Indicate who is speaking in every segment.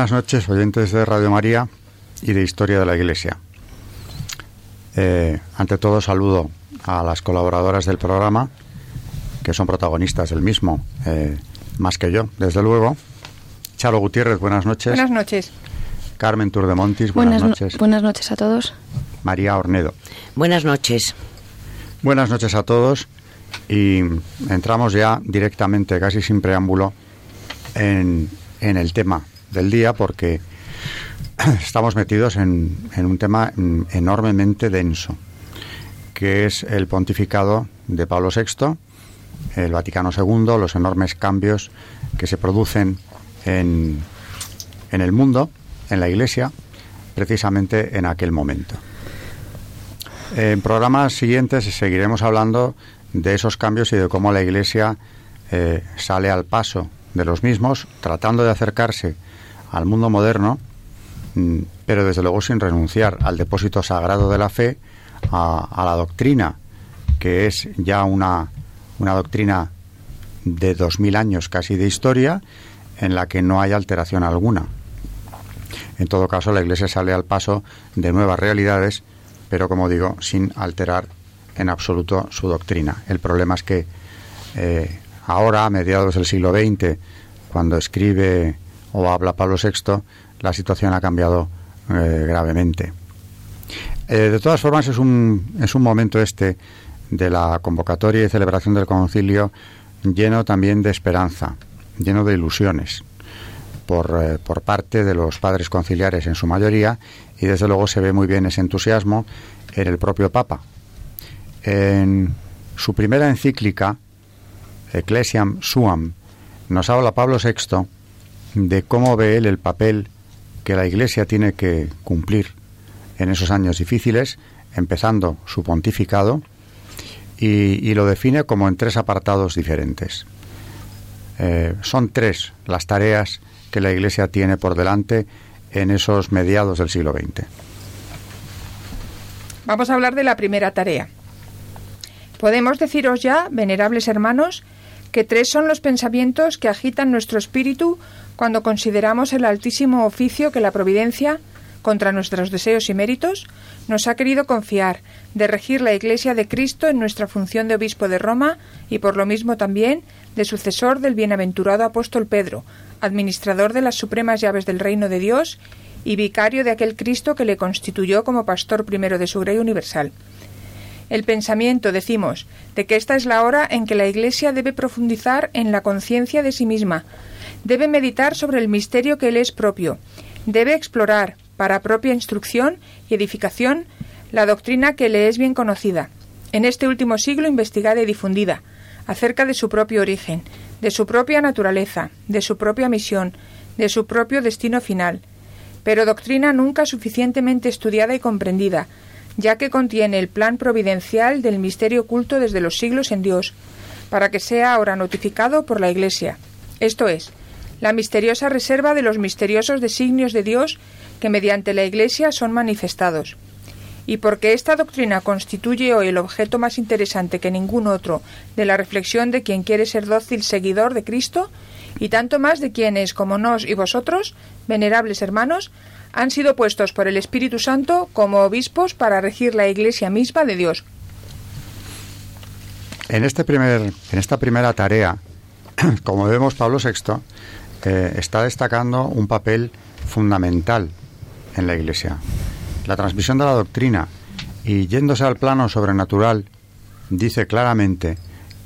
Speaker 1: Buenas noches, oyentes de Radio María y de Historia de la Iglesia. Eh, ante todo, saludo a las colaboradoras del programa, que son protagonistas del mismo, eh, más que yo, desde luego. Charo Gutiérrez, buenas noches.
Speaker 2: Buenas noches.
Speaker 1: Carmen Turdemontis, buenas,
Speaker 3: buenas
Speaker 1: noches.
Speaker 3: buenas noches a todos.
Speaker 1: María Ornedo.
Speaker 4: Buenas noches.
Speaker 1: Buenas noches a todos y entramos ya directamente, casi sin preámbulo, en, en el tema del día porque estamos metidos en, un tema enormemente denso, que es el pontificado de Pablo VI, el Vaticano II, los enormes cambios que se producen en, en el mundo, en la Iglesia, precisamente en aquel momento. En programas siguientes seguiremos hablando de esos cambios y de cómo la Iglesia eh, sale al paso de los mismos, tratando de acercarse al mundo moderno, mm, pero desde luego sin renunciar al depósito sagrado de la fe, a, la doctrina, que es ya una, una doctrina de dos mil años casi de historia, en la que no hay alteración alguna. En todo caso, la Iglesia sale al paso de nuevas realidades, pero como digo, sin alterar en absoluto su doctrina. El problema es que eh, ahora, a mediados del siglo XX, cuando escribe o habla Pablo VI, la situación ha cambiado eh, gravemente. Eh, de todas formas, es un, es un momento este de la convocatoria y celebración del concilio lleno también de esperanza, lleno de ilusiones por, eh, por parte de los padres conciliares en su mayoría y desde luego se ve muy bien ese entusiasmo en el propio Papa. En su primera encíclica, Ecclesiam Suam, nos habla Pablo VI de cómo ve él el papel que la Iglesia tiene que cumplir en esos años difíciles, empezando su pontificado, y, lo define como en tres apartados diferentes. Eh, son tres las tareas que la Iglesia tiene por delante en esos mediados del siglo XX.
Speaker 2: Vamos a hablar de la primera tarea. Podemos deciros ya, venerables hermanos, que tres son los pensamientos que agitan nuestro espíritu cuando consideramos el altísimo oficio que la Providencia, contra nuestros deseos y méritos, nos ha querido confiar de regir la Iglesia de Cristo en nuestra función de obispo de Roma y por lo mismo también de sucesor del bienaventurado apóstol Pedro, administrador de las supremas llaves del reino de Dios y vicario de aquel Cristo que le constituyó como pastor primero de su grey universal. El pensamiento, decimos, de que esta es la hora en que la Iglesia debe profundizar en la conciencia de sí misma, debe meditar sobre el misterio que le es propio, debe explorar, para propia instrucción y edificación, la doctrina que le es bien conocida, en este último siglo investigada y difundida, acerca de su propio origen, de su propia naturaleza, de su propia misión, de su propio destino final, pero doctrina nunca suficientemente estudiada y comprendida, ya que contiene el plan providencial del misterio oculto desde los siglos en Dios, para que sea ahora notificado por la Iglesia. Esto es, la misteriosa reserva de los misteriosos designios de Dios que mediante la Iglesia son manifestados. Y porque esta doctrina constituye hoy el objeto más interesante que ningún otro de la reflexión de quien quiere ser dócil seguidor de Cristo, y tanto más de quienes, como nos y vosotros, venerables hermanos, han sido puestos por el Espíritu Santo como obispos para regir la Iglesia misma de Dios.
Speaker 1: En, este primer, en esta primera tarea, como vemos, Pablo VI eh, está destacando un papel fundamental en la Iglesia. La transmisión de la doctrina y yéndose al plano sobrenatural, dice claramente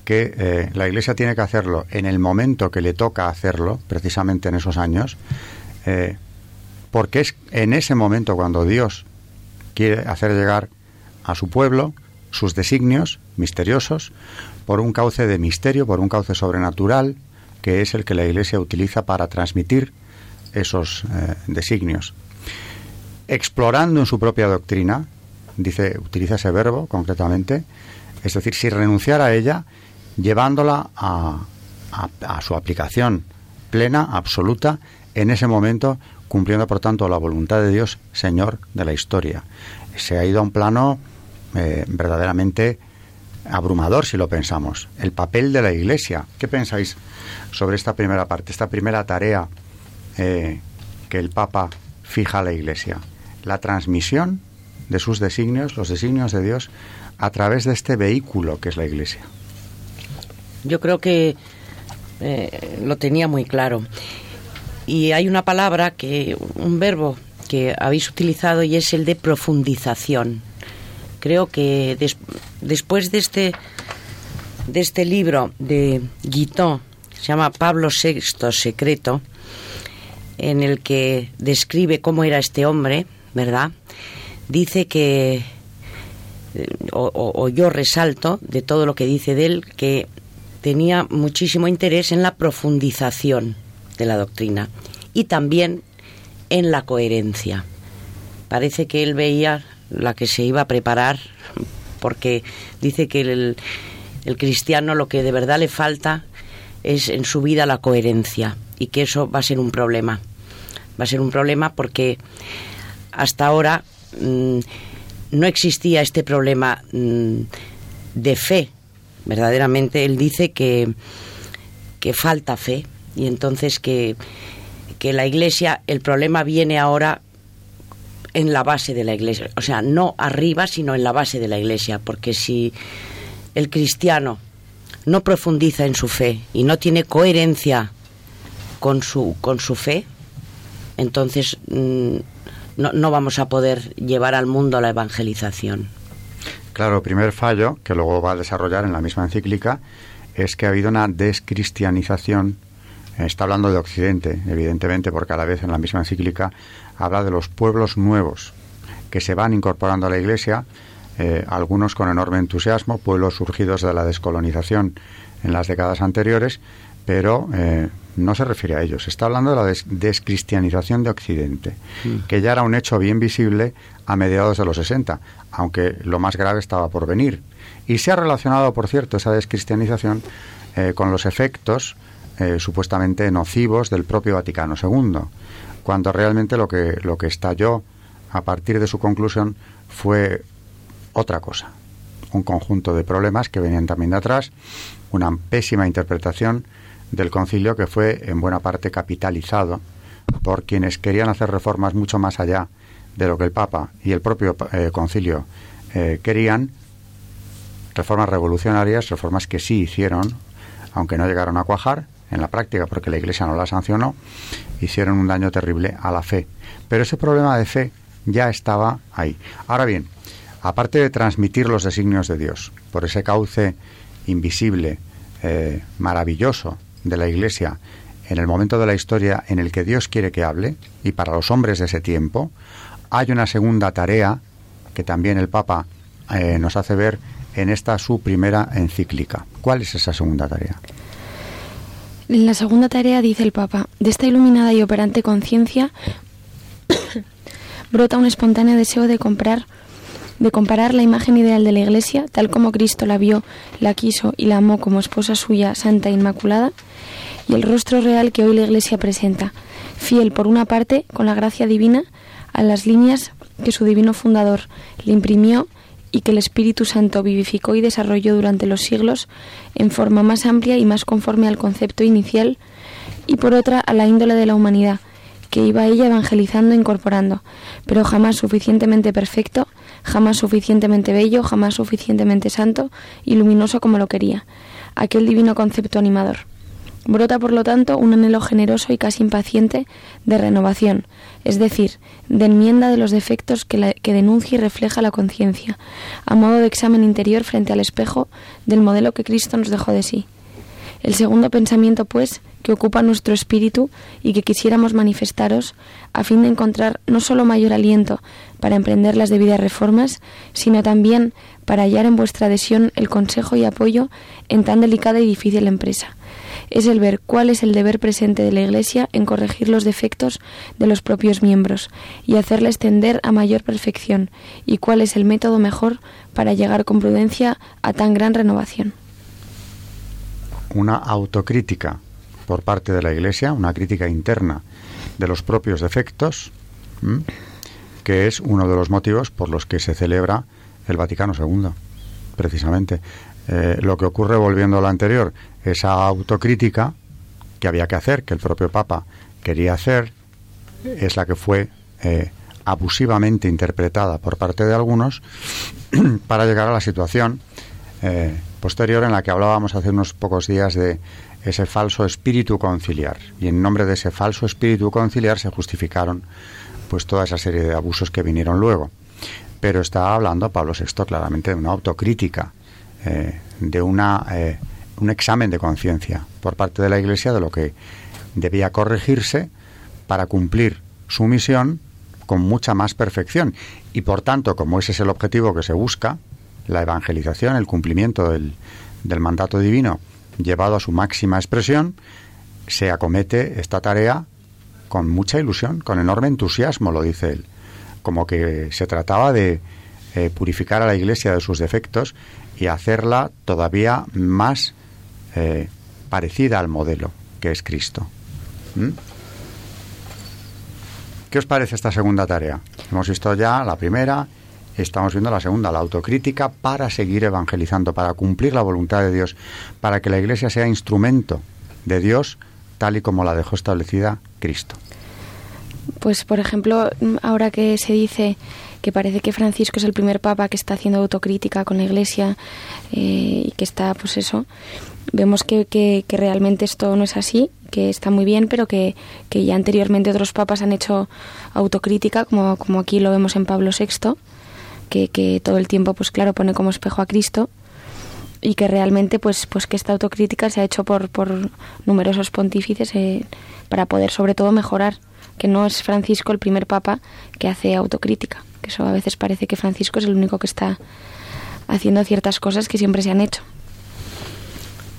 Speaker 1: que eh, la Iglesia tiene que hacerlo en el momento que le toca hacerlo, precisamente en esos años, eh, porque es en ese momento cuando Dios quiere hacer llegar a su pueblo sus designios misteriosos por un cauce de misterio, por un cauce sobrenatural, que es el que la Iglesia utiliza para transmitir esos eh, designios. Explorando en su propia doctrina, dice, utiliza ese verbo concretamente, es decir, sin renunciar a ella, llevándola a, a su aplicación plena, absoluta, en ese momento, cumpliendo por tanto la voluntad de Dios, Señor de la historia. Se ha ido a un plano eh, verdaderamente abrumador si lo pensamos. El papel de la Iglesia. ¿Qué pensáis sobre esta primera parte, esta primera tarea eh, que el Papa fija a la Iglesia? La transmisión de sus designios, los designios de Dios, a través de este vehículo que es la Iglesia.
Speaker 3: Yo creo que eh, lo tenía muy claro. Y hay una palabra que, un verbo que habéis utilizado y es el de profundización creo que después de este de este libro de Guitton, se llama Pablo VI Secreto, en el que describe cómo era este hombre, ¿verdad? Dice que, o, yo resalto de todo lo que dice de él, que tenía muchísimo interés en la profundización de la doctrina y también en la coherencia. Parece que él veía la que se iba a preparar, porque dice que el, cristiano lo que de verdad le falta es en su vida la coherencia y que eso va a ser un problema. Va a ser un problema porque hasta ahora mm, no existía este problema mm, de fe. Verdaderamente él dice que, que falta fe y entonces que, que la iglesia, el problema viene ahora en la base de la iglesia, o sea, no arriba, sino en la base de la iglesia, porque si el cristiano no profundiza en su fe y no tiene coherencia con su, con su fe, entonces mm, no, no vamos a poder llevar al mundo la evangelización.
Speaker 1: Claro, primer fallo, que luego va a desarrollar en la misma encíclica, es que ha habido una descristianización. Está hablando de Occidente, evidentemente, porque a la vez en la misma encíclica habla de los pueblos nuevos que se van incorporando a la Iglesia, eh, algunos con enorme entusiasmo, pueblos surgidos de la descolonización en las décadas anteriores, pero eh, no se refiere a ellos. Está hablando de la descristianización de Occidente, mm. que ya era un hecho bien visible a mediados de los 60, aunque lo más grave estaba por venir. Y se ha relacionado, por cierto, esa descristianización eh, con los efectos supuestamente nocivos del propio Vaticano II cuando realmente lo que, lo que estalló a partir de su conclusión fue otra cosa, un conjunto de problemas que venían también de atrás, una pésima interpretación del concilio que fue en buena parte capitalizado por quienes querían hacer reformas mucho más allá de lo que el Papa y el propio eh, concilio eh, querían, reformas revolucionarias, reformas que sí hicieron, aunque no llegaron a cuajar, en la práctica porque la Iglesia no la sancionó, hicieron un daño terrible a la fe. Pero ese problema de fe ya estaba ahí. Ahora bien, aparte de transmitir los designios de Dios por ese cauce invisible, eh, maravilloso de la Iglesia, en el momento de la historia en el que Dios quiere que hable, y para los hombres de ese tiempo, hay una segunda tarea que también el Papa eh, nos hace ver en esta su primera encíclica. ¿Cuál es esa segunda tarea?
Speaker 4: En la segunda tarea dice el Papa, de esta iluminada y operante conciencia brota un espontáneo deseo de comprar de comparar la imagen ideal de la Iglesia, tal como Cristo la vio, la quiso y la amó como esposa suya, santa e inmaculada, y el rostro real que hoy la Iglesia presenta, fiel por una parte, con la gracia divina, a las líneas que su divino fundador le imprimió y que el Espíritu Santo vivificó y desarrolló durante los siglos en forma más amplia y más conforme al concepto inicial, y por otra a la índole de la humanidad, que iba ella evangelizando e incorporando, pero jamás suficientemente perfecto, jamás suficientemente bello, jamás suficientemente santo y luminoso como lo quería, aquel divino concepto animador. Brota, por lo tanto, un anhelo generoso y casi impaciente de renovación, es decir, de enmienda de los defectos que, denuncia y refleja la conciencia, a modo de examen interior frente al espejo del modelo que Cristo nos dejó de sí. El segundo pensamiento, pues, que ocupa nuestro espíritu y que quisiéramos manifestaros a fin de encontrar no solo mayor aliento para emprender las debidas reformas, sino también para hallar en vuestra adhesión el consejo y apoyo en tan delicada y difícil empresa. Es el ver cuál es el deber presente de la Iglesia en corregir los defectos de los propios miembros y hacerla extender a mayor perfección, y cuál es el método mejor para llegar con prudencia a tan gran renovación.
Speaker 1: Una autocrítica por parte de la Iglesia, una crítica interna de los propios defectos, que es uno de los motivos por los que se celebra el Vaticano II, precisamente. Eh, lo que ocurre, volviendo a lo anterior, esa autocrítica que había que hacer, que el propio Papa quería hacer, es la que fue eh, abusivamente interpretada por parte de algunos para llegar a la situación eh, posterior en la que hablábamos hace unos pocos días de ese falso espíritu conciliar. Y en nombre de ese falso espíritu conciliar se justificaron pues toda esa serie de abusos que vinieron luego. Pero está hablando Pablo VI claramente de una autocrítica, eh, de una, un examen de conciencia por parte de la Iglesia de lo que debía corregirse para cumplir su misión con mucha más perfección. Y por tanto, como ese es el objetivo que se busca, la evangelización, el cumplimiento del, del mandato divino, llevado a su máxima expresión, se acomete esta tarea con mucha ilusión, con enorme entusiasmo, lo dice él, como que se trataba de eh, purificar a la Iglesia de sus defectos y hacerla todavía más eh, parecida al modelo que es Cristo. ¿Mm? ¿Qué os parece esta segunda tarea? Hemos visto ya la primera, estamos viendo la segunda, la autocrítica para seguir evangelizando, para cumplir la voluntad de Dios, para que la Iglesia sea instrumento de Dios tal y como la dejó establecida Cristo.
Speaker 4: Pues, por ejemplo, ahora que se dice que parece que Francisco es el primer papa que está haciendo autocrítica con la Iglesia eh, y que está, pues eso, vemos que, que, realmente esto no es así, que está muy bien, pero que, que, ya anteriormente otros papas han hecho autocrítica, como, como aquí lo vemos en Pablo VI, que, que todo el tiempo, pues claro, pone como espejo a Cristo y que realmente pues pues que esta autocrítica se ha hecho por, por numerosos pontífices eh, para poder sobre todo mejorar que no es Francisco el primer papa que hace autocrítica que eso a veces parece que Francisco es el único que está haciendo ciertas cosas que siempre se han hecho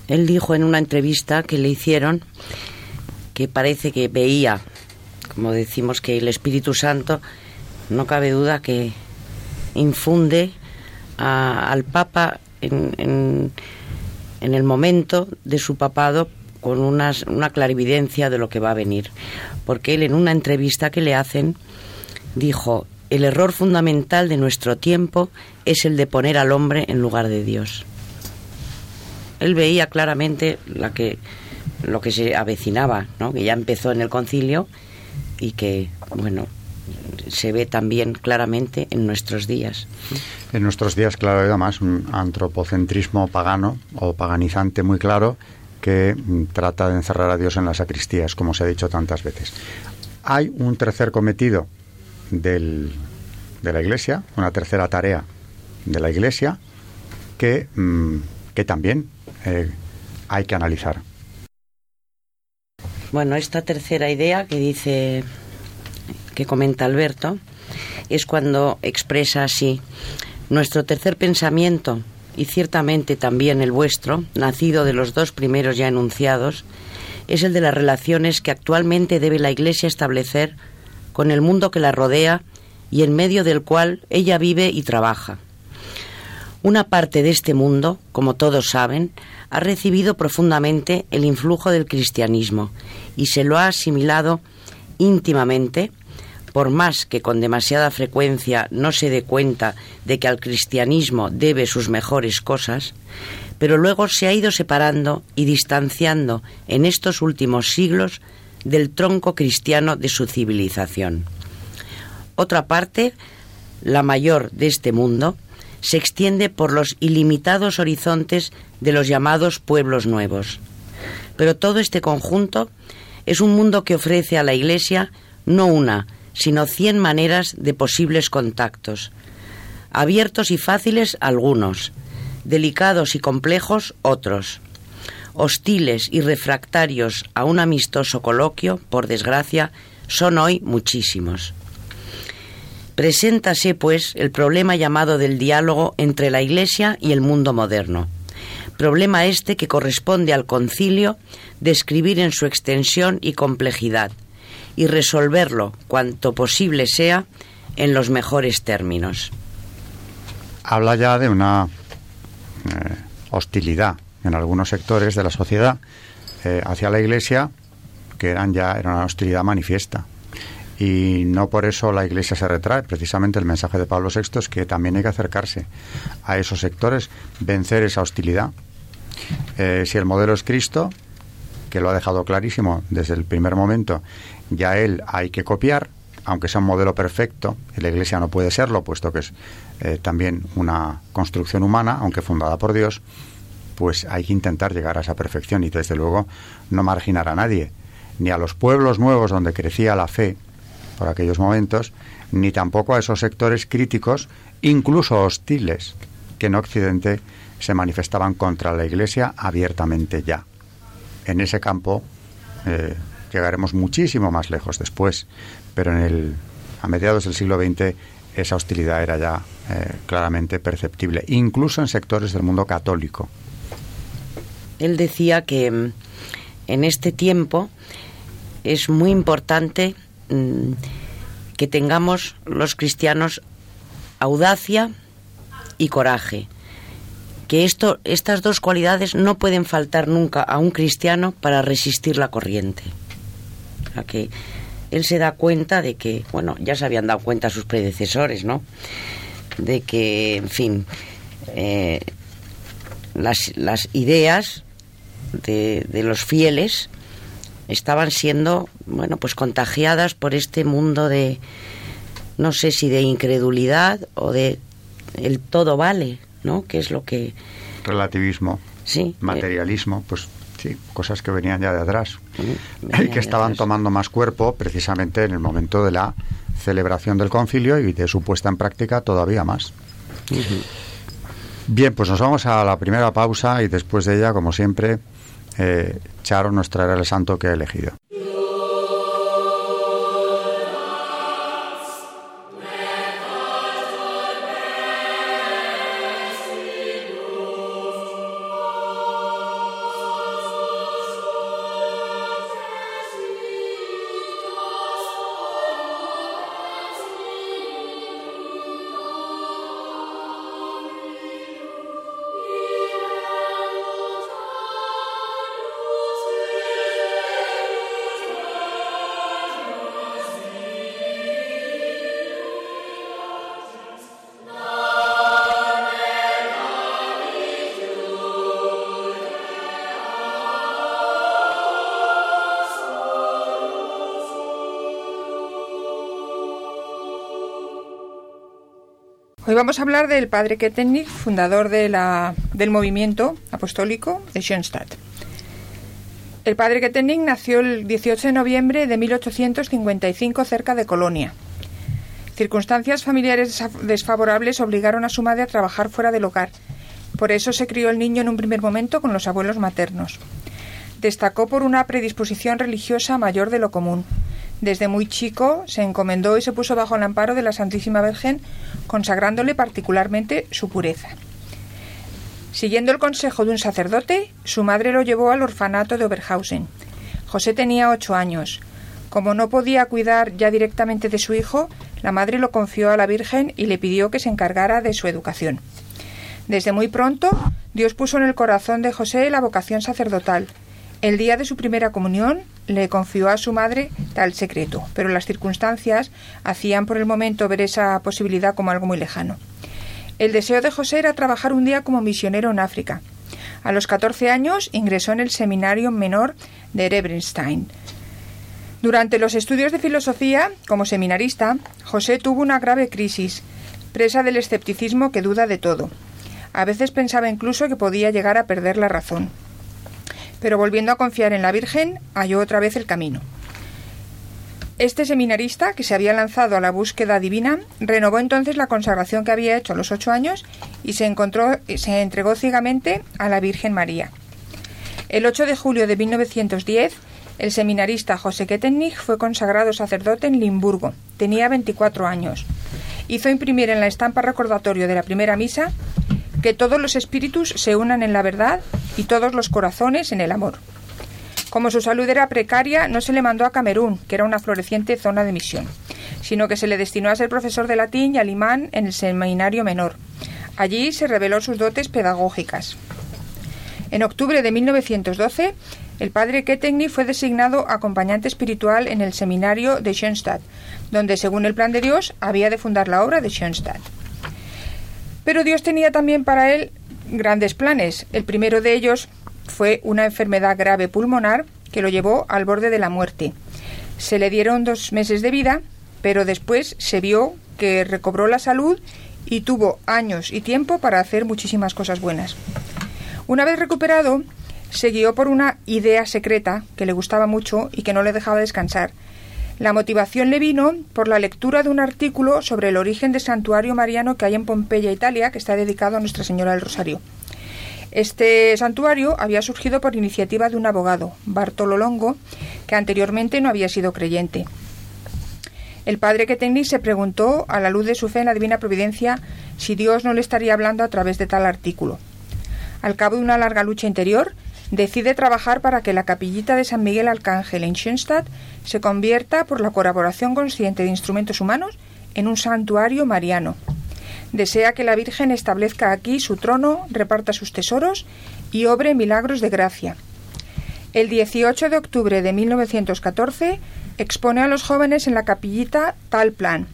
Speaker 3: él dijo en una entrevista que le hicieron que parece que veía como decimos que el Espíritu Santo no cabe duda que infunde al Papa en, el momento de su papado con una clarividencia de lo que va a venir. Porque él en una entrevista que le hacen dijo, el error fundamental de nuestro tiempo es el de poner al hombre en lugar de Dios. Él veía claramente la que, lo que se avecinaba, ¿no? que ya empezó en el concilio y que, bueno, se ve también claramente en nuestros días.
Speaker 1: En nuestros días, claro, además un antropocentrismo pagano o paganizante muy claro que mm, trata de encerrar a Dios en las sacristías, como se ha dicho tantas veces. Hay un tercer cometido del, de la Iglesia, una tercera tarea de la Iglesia que, mm, que también eh, hay que analizar.
Speaker 3: Bueno, esta tercera idea que dice que comenta Alberto, es cuando expresa así, nuestro tercer pensamiento, y ciertamente también el vuestro, nacido de los dos primeros ya enunciados, es el de las relaciones que actualmente debe la Iglesia establecer con el mundo que la rodea y en medio del cual ella vive y trabaja. Una parte de este mundo, como todos saben, ha recibido profundamente el influjo del cristianismo y se lo ha asimilado íntimamente por más que con demasiada frecuencia no se dé cuenta de que al cristianismo debe sus mejores cosas, pero luego se ha ido separando y distanciando en estos últimos siglos del tronco cristiano de su civilización. Otra parte, la mayor de este mundo, se extiende por los ilimitados horizontes de los llamados pueblos nuevos. Pero todo este conjunto es un mundo que ofrece a la Iglesia no una, sino cien maneras de posibles contactos, abiertos y fáciles algunos, delicados y complejos otros. Hostiles y refractarios a un amistoso coloquio, por desgracia, son hoy muchísimos. Preséntase, pues, el problema llamado del diálogo entre la Iglesia y el mundo moderno. Problema este que corresponde al concilio describir en su extensión y complejidad y resolverlo cuanto posible sea en los mejores términos.
Speaker 1: Habla ya de una eh, hostilidad en algunos sectores de la sociedad eh, hacia la Iglesia que eran ya era una hostilidad manifiesta y no por eso la Iglesia se retrae. Precisamente el mensaje de Pablo VI es que también hay que acercarse a esos sectores, vencer esa hostilidad. Eh, si el modelo es Cristo, que lo ha dejado clarísimo desde el primer momento, ya él hay que copiar, aunque sea un modelo perfecto, la Iglesia no puede serlo, puesto que es eh, también una construcción humana, aunque fundada por Dios, pues hay que intentar llegar a esa perfección y desde luego no marginar a nadie, ni a los pueblos nuevos donde crecía la fe por aquellos momentos, ni tampoco a esos sectores críticos, incluso hostiles, que en Occidente se manifestaban contra la Iglesia abiertamente ya. En ese campo eh, llegaremos muchísimo más lejos después, pero en el, a mediados del siglo XX esa hostilidad era ya eh, claramente perceptible, incluso en sectores del mundo católico.
Speaker 3: Él decía que mm, en este tiempo es muy importante mm, que tengamos los cristianos audacia y coraje que esto, estas dos cualidades no pueden faltar nunca a un cristiano para resistir la corriente. Que él se da cuenta de que, bueno, ya se habían dado cuenta sus predecesores, ¿no? De que, en fin, eh, las, las, ideas de, de los fieles estaban siendo, bueno, pues contagiadas por este mundo de, no sé si de incredulidad o de el todo vale, ¿no? Que es lo que...
Speaker 1: Relativismo.
Speaker 3: Sí.
Speaker 1: Materialismo, pues sí, cosas que venían ya de atrás. y que estaban tomando más cuerpo precisamente en el momento de la celebración del concilio y de su puesta en práctica todavía más. Bien, pues nos vamos a la primera pausa y después de ella, como siempre, eh, Charo nos traerá el santo que ha elegido.
Speaker 2: Vamos a hablar del padre Kettenich, fundador del movimiento apostólico de Schoenstatt. El padre Kettenich nació el 18 de noviembre de 1855 cerca de Colonia. Circunstancias familiares desfavorables obligaron a su madre a trabajar fuera del hogar. Por eso se crió el niño en un primer momento con los abuelos maternos. Destacó por una predisposición religiosa mayor de lo común desde muy chico se encomendó y se puso bajo el amparo de la Santísima Virgen, consagrándole particularmente su pureza. Siguiendo el consejo de un sacerdote, su madre lo llevó al orfanato de Oberhausen. José tenía ocho años. Como no podía cuidar ya directamente de su hijo, la madre lo confió a la Virgen y le pidió que se encargara de su educación. Desde muy pronto, Dios puso en el corazón de José la vocación sacerdotal. El día de su primera comunión, le confió a su madre tal secreto, pero las circunstancias hacían por el momento ver esa posibilidad como algo muy lejano. El deseo de José era trabajar un día como misionero en África. A los 14 años ingresó en el seminario menor de Rebrenstein. Durante los estudios de filosofía, como seminarista, José tuvo una grave crisis, presa del escepticismo que duda de todo. A veces pensaba incluso que podía llegar a perder la razón pero volviendo a confiar en la Virgen, halló otra vez el camino. Este seminarista, que se había lanzado a la búsqueda divina, renovó entonces la consagración que había hecho a los ocho años y se, encontró, se entregó ciegamente a la Virgen María. El 8 de julio de 1910, el seminarista José Kettenich fue consagrado sacerdote en Limburgo. Tenía 24 años. Hizo imprimir en la estampa recordatorio de la primera misa que todos los espíritus se unan en la verdad y todos los corazones en el amor. Como su salud era precaria, no se le mandó a Camerún, que era una floreciente zona de misión, sino que se le destinó a ser profesor de latín y alemán en el seminario menor. Allí se reveló sus dotes pedagógicas. En octubre de 1912, el padre Kettenny fue designado acompañante espiritual en el seminario de Schoenstatt, donde, según el plan de Dios, había de fundar la obra de Schoenstatt. Pero Dios tenía también para él grandes planes. El primero de ellos fue una enfermedad grave pulmonar que lo llevó al borde de la muerte. Se le dieron dos meses de vida, pero después se vio que recobró la salud y tuvo años y tiempo para hacer muchísimas cosas buenas. Una vez recuperado, se guió por una idea secreta que le gustaba mucho y que no le dejaba descansar. La motivación le vino por la lectura de un artículo sobre el origen del santuario mariano que hay en Pompeya, Italia, que está dedicado a Nuestra Señora del Rosario. Este santuario había surgido por iniciativa de un abogado, Bartolo Longo, que anteriormente no había sido creyente. El padre Keteni se preguntó, a la luz de su fe en la divina providencia, si Dios no le estaría hablando a través de tal artículo. Al cabo de una larga lucha interior, decide trabajar para que la capillita de San Miguel Arcángel en Schoenstatt se convierta, por la colaboración consciente de instrumentos humanos, en un santuario mariano. Desea que la Virgen establezca aquí su trono, reparta sus tesoros y obre milagros de gracia. El 18 de octubre de 1914 expone a los jóvenes en la capillita tal plan.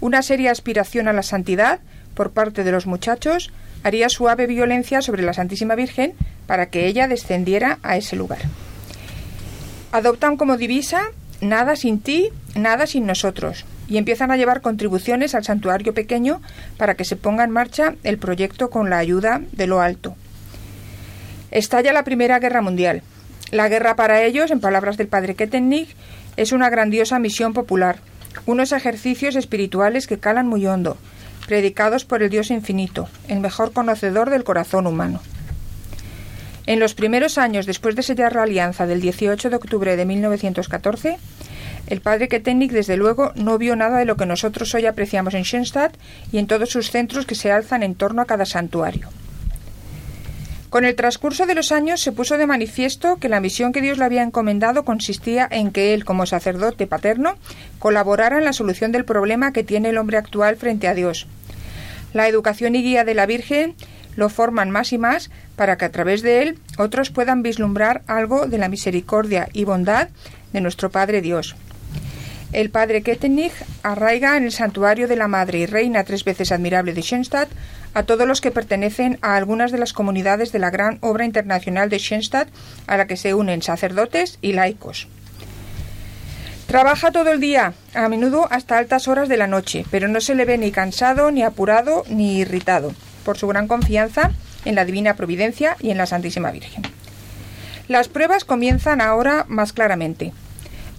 Speaker 2: Una seria aspiración a la santidad por parte de los muchachos haría suave violencia sobre la Santísima Virgen para que ella descendiera a ese lugar. Adoptan como divisa nada sin ti, nada sin nosotros, y empiezan a llevar contribuciones al santuario pequeño para que se ponga en marcha el proyecto con la ayuda de lo alto. Estalla la Primera Guerra Mundial. La guerra para ellos, en palabras del padre Kettenich, es una grandiosa misión popular, unos ejercicios espirituales que calan muy hondo, predicados por el Dios infinito, el mejor conocedor del corazón humano. En los primeros años después de sellar la alianza del 18 de octubre de 1914, el padre Kettenich, desde luego, no vio nada de lo que nosotros hoy apreciamos en Schoenstatt y en todos sus centros que se alzan en torno a cada santuario. Con el transcurso de los años se puso de manifiesto que la misión que Dios le había encomendado consistía en que él, como sacerdote paterno, colaborara en la solución del problema que tiene el hombre actual frente a Dios. La educación y guía de la Virgen lo forman más y más para que a través de él otros puedan vislumbrar algo de la misericordia y bondad de nuestro Padre Dios. El padre Kettenich arraiga en el santuario de la Madre y Reina tres veces admirable de Schoenstatt a todos los que pertenecen a algunas de las comunidades de la gran obra internacional de Schoenstatt a la que se unen sacerdotes y laicos. Trabaja todo el día, a menudo hasta altas horas de la noche, pero no se le ve ni cansado, ni apurado, ni irritado, por su gran confianza en la divina providencia y en la Santísima Virgen. Las pruebas comienzan ahora más claramente.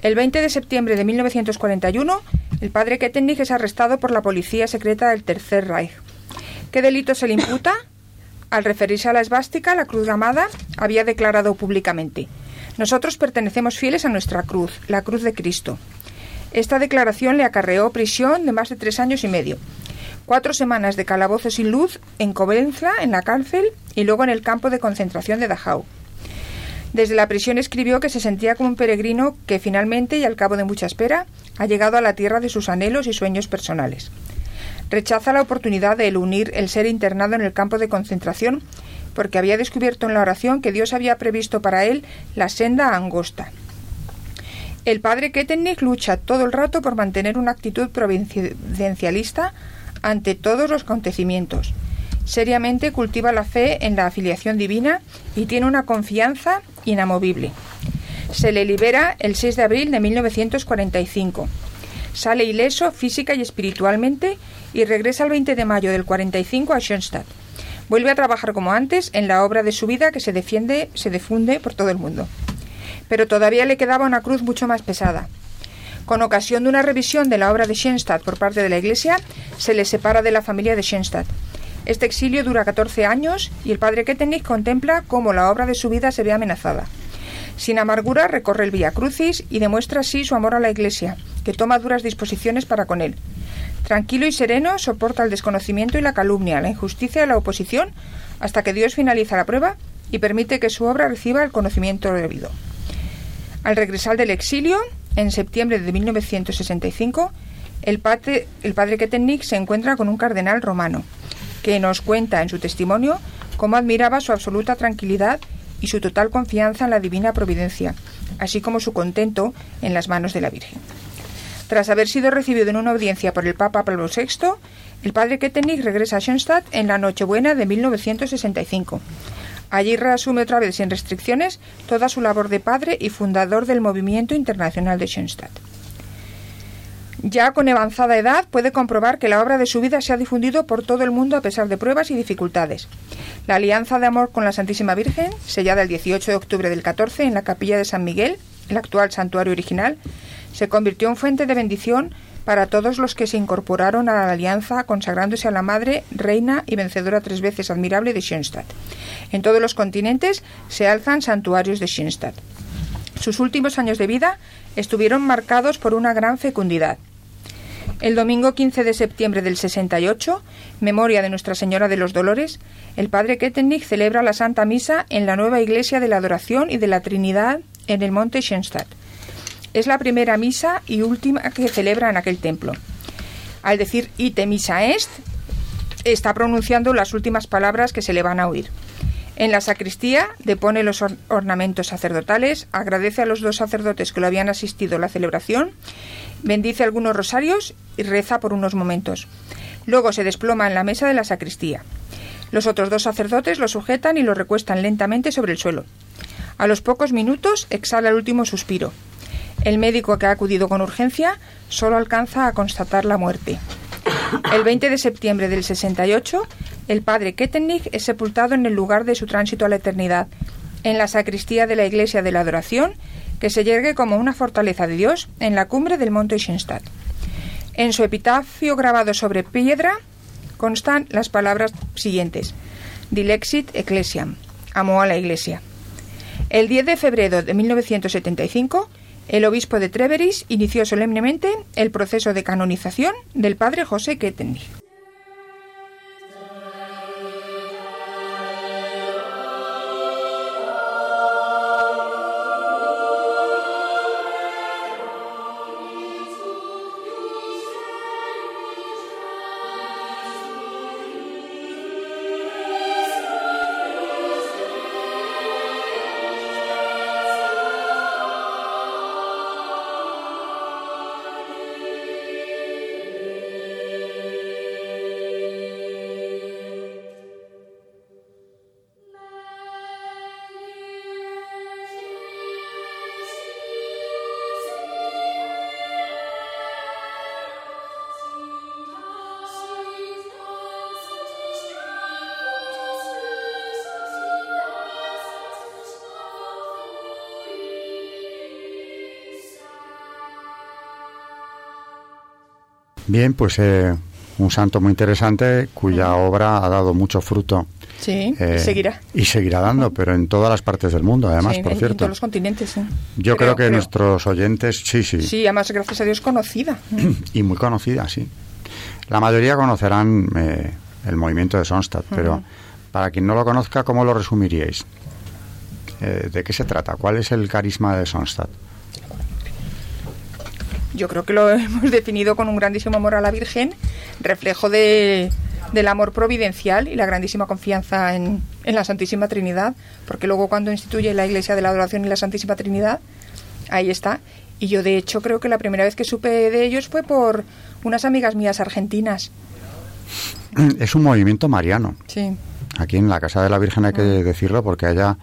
Speaker 2: El 20 de septiembre de 1941, el padre Kettenich es arrestado por la policía secreta del Tercer Reich. ¿Qué delito se le imputa? Al referirse a la esvástica, la cruz gamada había declarado públicamente: Nosotros pertenecemos fieles a nuestra cruz, la cruz de Cristo. Esta declaración le acarreó prisión de más de tres años y medio, cuatro semanas de calabozo sin luz en Covenza, en la cárcel, y luego en el campo de concentración de Dachau. Desde la prisión escribió que se sentía como un peregrino que finalmente, y al cabo de mucha espera, ha llegado a la tierra de sus anhelos y sueños personales. Rechaza la oportunidad de unir el ser internado en el campo de concentración porque había descubierto en la oración que Dios había previsto para él la senda angosta. El padre Kettenich lucha todo el rato por mantener una actitud providencialista ante todos los acontecimientos seriamente cultiva la fe en la afiliación divina y tiene una confianza inamovible. Se le libera el 6 de abril de 1945. Sale ileso física y espiritualmente y regresa el 20 de mayo del 45 a Schoenstatt. Vuelve a trabajar como antes en la obra de su vida que se defiende, se difunde por todo el mundo. Pero todavía le quedaba una cruz mucho más pesada. Con ocasión de una revisión de la obra de Schoenstatt por parte de la Iglesia, se le separa de la familia de Schoenstatt. Este exilio dura 14 años y el padre Kettenich contempla cómo la obra de su vida se ve amenazada. Sin amargura recorre el Vía Crucis y demuestra así su amor a la Iglesia, que toma duras disposiciones para con él. Tranquilo y sereno soporta el desconocimiento y la calumnia, la injusticia y la oposición, hasta que Dios finaliza la prueba y permite que su obra reciba el conocimiento debido. Al regresar del exilio, en septiembre de 1965, el padre, el padre se encuentra con un cardenal romano, que nos cuenta en su testimonio cómo admiraba su absoluta tranquilidad y su total confianza en la divina providencia, así como su contento en las manos de la Virgen. Tras haber sido recibido en una audiencia por el Papa Pablo VI, el padre Kettenich regresa a Schoenstatt en la Nochebuena de 1965. Allí reasume otra vez sin restricciones toda su labor de padre y fundador del movimiento internacional de Schoenstatt. Ya con avanzada edad puede comprobar que la obra de su vida se ha difundido por todo el mundo a pesar de pruebas y dificultades. La alianza de amor con la Santísima Virgen, sellada el 18 de octubre del 14 en la capilla de San Miguel, el actual santuario original, se convirtió en fuente de bendición para todos los que se incorporaron a la alianza consagrándose a la Madre, Reina y vencedora tres veces admirable de Schoenstatt. En todos los continentes se alzan santuarios de Schoenstatt. Sus últimos años de vida estuvieron marcados por una gran fecundidad. El domingo 15 de septiembre del 68, memoria de Nuestra Señora de los Dolores, el padre Kettenich celebra la Santa Misa en la nueva iglesia de la Adoración y de la Trinidad en el monte Schoenstatt. Es la primera misa y última que celebra en aquel templo. Al decir ite misa est, está pronunciando las últimas palabras que se le van a oír. En la sacristía depone los ornamentos sacerdotales, agradece a los dos sacerdotes que lo habían asistido a la celebración, bendice algunos rosarios y reza por unos momentos. Luego se desploma en la mesa de la sacristía. Los otros dos sacerdotes lo sujetan y lo recuestan lentamente sobre el suelo. A los pocos minutos exhala el último suspiro. El médico que ha acudido con urgencia solo alcanza a constatar la muerte. El 20 de septiembre del 68, el padre Kettenich es sepultado en el lugar de su tránsito a la eternidad, en la sacristía de la iglesia de la adoración, que se yergue como una fortaleza de Dios en la cumbre del monte Schoenstatt. En su epitafio grabado sobre piedra constan las palabras siguientes: Dilexit Ecclesiam, amó a la iglesia. El 10 de febrero de 1975, el obispo de Treveris inició solemnemente el proceso de canonización del padre José Kettenich.
Speaker 1: Bien, pues eh, un santo muy interesante cuya obra ha dado mucho fruto.
Speaker 2: Sí, y eh, seguirá.
Speaker 1: Y seguirá dando, pero en todas las partes del mundo, además, por cierto. En
Speaker 2: todos los continentes, sí.
Speaker 1: Yo creo, que nuestros oyentes, sí, sí.
Speaker 2: Sí, además, gracias a Dios, conocida.
Speaker 1: y muy conocida, sí. La mayoría conocerán eh, el movimiento de Sonstadt, pero para quien no lo conozca, ¿cómo lo resumiríais? ¿De qué se trata? ¿Cuál es el carisma de Sonstadt?
Speaker 2: Yo creo que lo hemos definido con un grandísimo amor a la Virgen, reflejo de, del amor providencial y la grandísima confianza en, en, la Santísima Trinidad, porque luego cuando instituye la Iglesia de la Adoración y la Santísima Trinidad, ahí está. Y yo de hecho creo que la primera vez que supe de ellos fue por unas amigas mías argentinas.
Speaker 1: Es un movimiento mariano.
Speaker 2: Sí.
Speaker 1: Aquí en la Casa de la Virgen hay que mm. decirlo porque a ella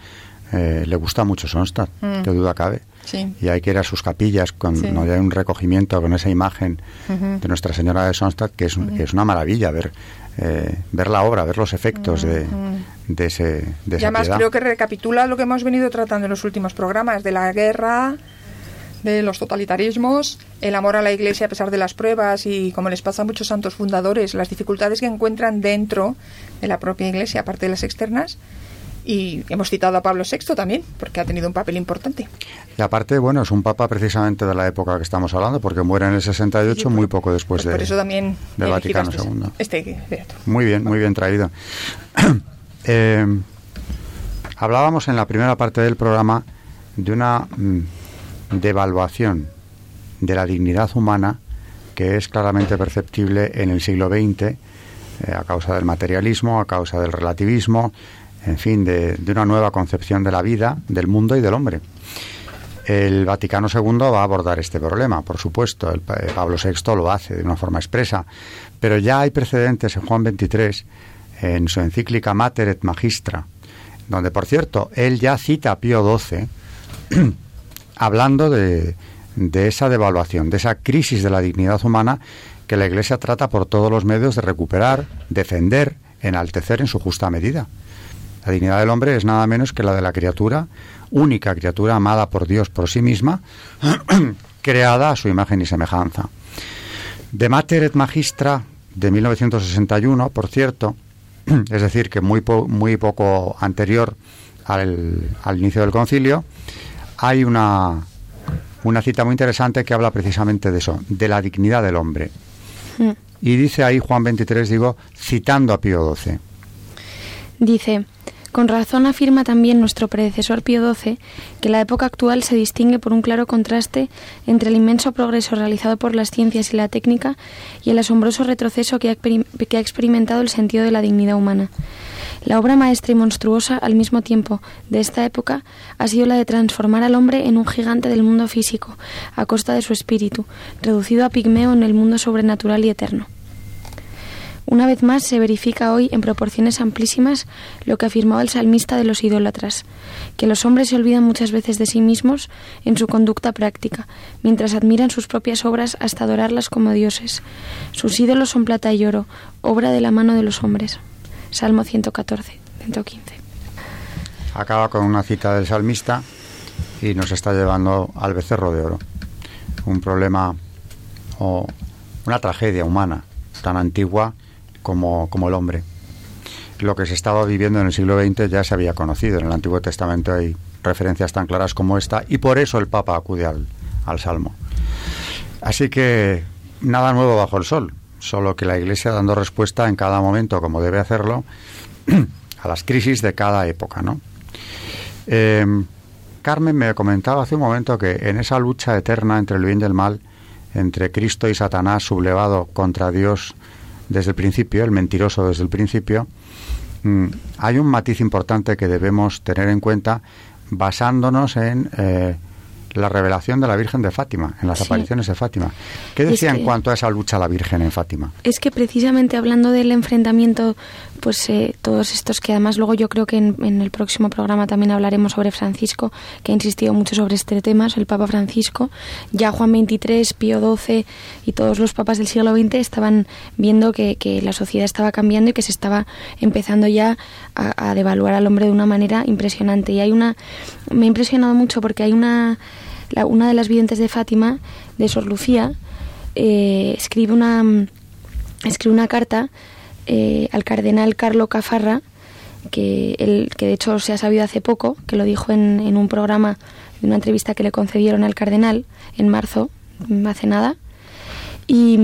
Speaker 1: eh, le gusta mucho Sonstadt, mm. que duda cabe. Y hay que ir a sus capillas cuando hay un recogimiento con esa imagen de Nuestra Señora de Sonstadt, que es, es una maravilla ver, eh, ver la obra, ver los efectos de, de, ese, de
Speaker 2: y además creo que recapitula lo que hemos venido tratando en los últimos programas, de la guerra, de los totalitarismos, el amor a la Iglesia a pesar de las pruebas y, como les pasa a muchos santos fundadores, las dificultades que encuentran dentro de la propia Iglesia, aparte de las externas. Y hemos citado a Pablo VI también, porque ha tenido un papel importante.
Speaker 1: Y aparte, bueno, es un papa precisamente de la época que estamos hablando, porque muere en el 68, muy poco después
Speaker 2: pues
Speaker 1: de,
Speaker 2: por eso también
Speaker 1: del Vaticano II.
Speaker 2: Este,
Speaker 1: muy bien, muy bien traído. eh, hablábamos en la primera parte del programa de una mm, devaluación de la dignidad humana que es claramente perceptible en el siglo XX eh, a causa del materialismo, a causa del relativismo, en fin, de, una nueva concepción de la vida, del mundo y del hombre. El Vaticano II va a abordar este problema, por supuesto, el Pablo VI lo hace de una forma expresa, pero ya hay precedentes en Juan XXIII, en su encíclica Mater et Magistra, donde, por cierto, él ya cita a Pío XII, hablando de, de esa devaluación, de esa crisis de la dignidad humana que la Iglesia trata por todos los medios de recuperar, defender, enaltecer en su justa medida. La dignidad del hombre es nada menos que la de la criatura, única criatura amada por Dios por sí misma, creada a su imagen y semejanza. De Mater et Magistra de 1961, por cierto, es decir, que muy, muy poco anterior al, al inicio del concilio, hay una, una cita muy interesante que habla precisamente de eso, de la dignidad del hombre. Mm. Y dice ahí Juan 23, digo, citando a Pío XII.
Speaker 4: Dice, con razón afirma también nuestro predecesor Pío XII que la época actual se distingue por un claro contraste entre el inmenso progreso realizado por las ciencias y la técnica y el asombroso retroceso que ha, que ha experimentado el sentido de la dignidad humana. La obra maestra y monstruosa al mismo tiempo de esta época ha sido la de transformar al hombre en un gigante del mundo físico, a costa de su espíritu, reducido a pigmeo en el mundo sobrenatural y eterno. Una vez más se verifica hoy en proporciones amplísimas lo que afirmaba el salmista de los idólatras, que los hombres se olvidan muchas veces de sí mismos en su conducta práctica, mientras admiran sus propias obras hasta adorarlas como dioses. Sus ídolos son plata y oro, obra de la mano de los hombres. Salmo 114, 115.
Speaker 1: Acaba con una cita del salmista y nos está llevando al becerro de oro. Un problema o una tragedia humana tan antigua como, como el hombre. Lo que se estaba viviendo en el siglo XX ya se había conocido. En el Antiguo Testamento hay referencias tan claras como esta y por eso el Papa acude al, al Salmo. Así que nada nuevo bajo el sol solo que la Iglesia dando respuesta en cada momento, como debe hacerlo, a las crisis de cada época, ¿no? Em, Carmen me comentaba hace un momento que en esa lucha eterna entre el bien y el mal, entre Cristo y Satanás sublevado contra Dios desde el principio, el mentiroso desde el principio, mm, hay un matiz importante que debemos tener en cuenta basándonos en eh, la revelación de la Virgen de Fátima, en las apariciones de Fátima. ¿Qué decía en cuanto a esa lucha la Virgen en Fátima?
Speaker 4: Es que precisamente hablando del enfrentamiento, pues eh, todos estos que además luego yo creo que en, el próximo programa también hablaremos sobre Francisco, que ha insistido mucho sobre este tema, el Papa Francisco, ya Juan XXIII, Pío XII y todos los papas del siglo XX estaban viendo que, la sociedad estaba cambiando y que se estaba empezando ya a, devaluar al hombre de una manera impresionante. Y hay una, me ha impresionado mucho porque hay una una de las videntes de Fátima, de Sor Lucía, eh, escribe, una, escribe una carta eh, al cardenal Carlo Cafarra, que, el, que de hecho se ha sabido hace poco, que lo dijo en, en un programa, en una entrevista que le concedieron al cardenal en marzo, hace nada, y,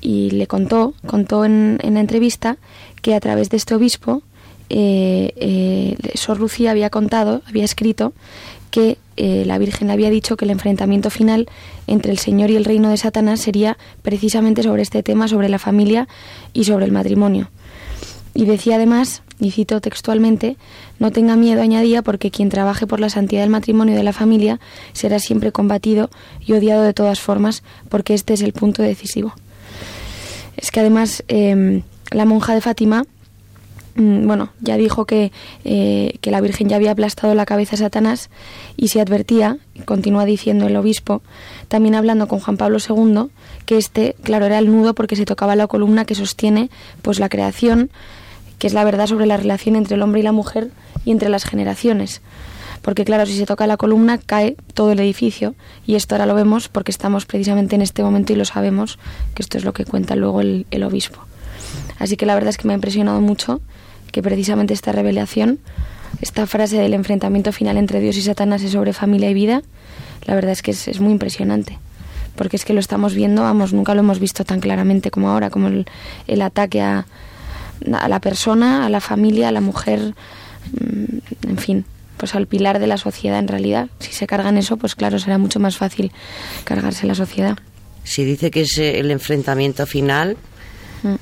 Speaker 4: y le contó, contó en, en, la entrevista que a través de este obispo, eh, eh, Sor Lucía había contado, había escrito que eh, la Virgen le había dicho que el enfrentamiento final entre el Señor y el reino de Satanás sería precisamente sobre este tema, sobre la familia y sobre el matrimonio. Y decía además, y cito textualmente, no tenga miedo, añadía, porque quien trabaje por la santidad del matrimonio y de la familia será siempre combatido y odiado de todas formas, porque este es el punto decisivo. Es que además em, la monja de Fátima bueno, ya dijo que, eh, que, la Virgen ya había aplastado la cabeza a Satanás y se advertía, continúa diciendo el obispo, también hablando con Juan Pablo II, que este, claro, era el nudo porque se tocaba la columna que sostiene pues la creación, que es la verdad sobre la relación entre el hombre y la mujer y entre las generaciones. porque claro, si se toca la columna cae todo el edificio y esto ahora lo vemos porque estamos precisamente en este momento y lo sabemos, que esto es lo que cuenta luego el obispo. Así que la verdad es que me ha impresionado mucho que precisamente esta revelación, esta frase del enfrentamiento final entre Dios y Satanás es sobre familia y vida, la verdad es que es, es muy impresionante porque es que lo estamos viendo, vamos, nunca lo hemos visto tan claramente como ahora, como el, el ataque a, a la persona, a la familia, a la mujer, mm, en fin, pues al pilar de la sociedad en realidad. Si se cargan eso, pues claro, será mucho más fácil cargarse la sociedad.
Speaker 3: Si dice que es eh, el enfrentamiento final, mm.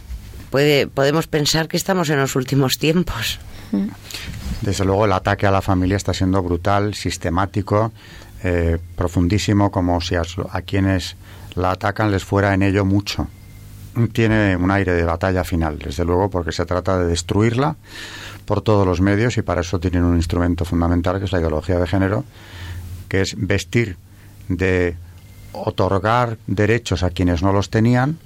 Speaker 3: Puede, podemos pensar que estamos en los últimos tiempos.
Speaker 1: Desde luego el ataque a la familia está siendo brutal, sistemático, eh, profundísimo, como si a, a quienes la atacan les fuera en ello mucho tiene un aire de batalla final, desde luego, porque se trata de destruirla por todos los medios y para eso tienen un instrumento fundamental que es la ideología de género, que es vestir de otorgar derechos a quienes no los tenían,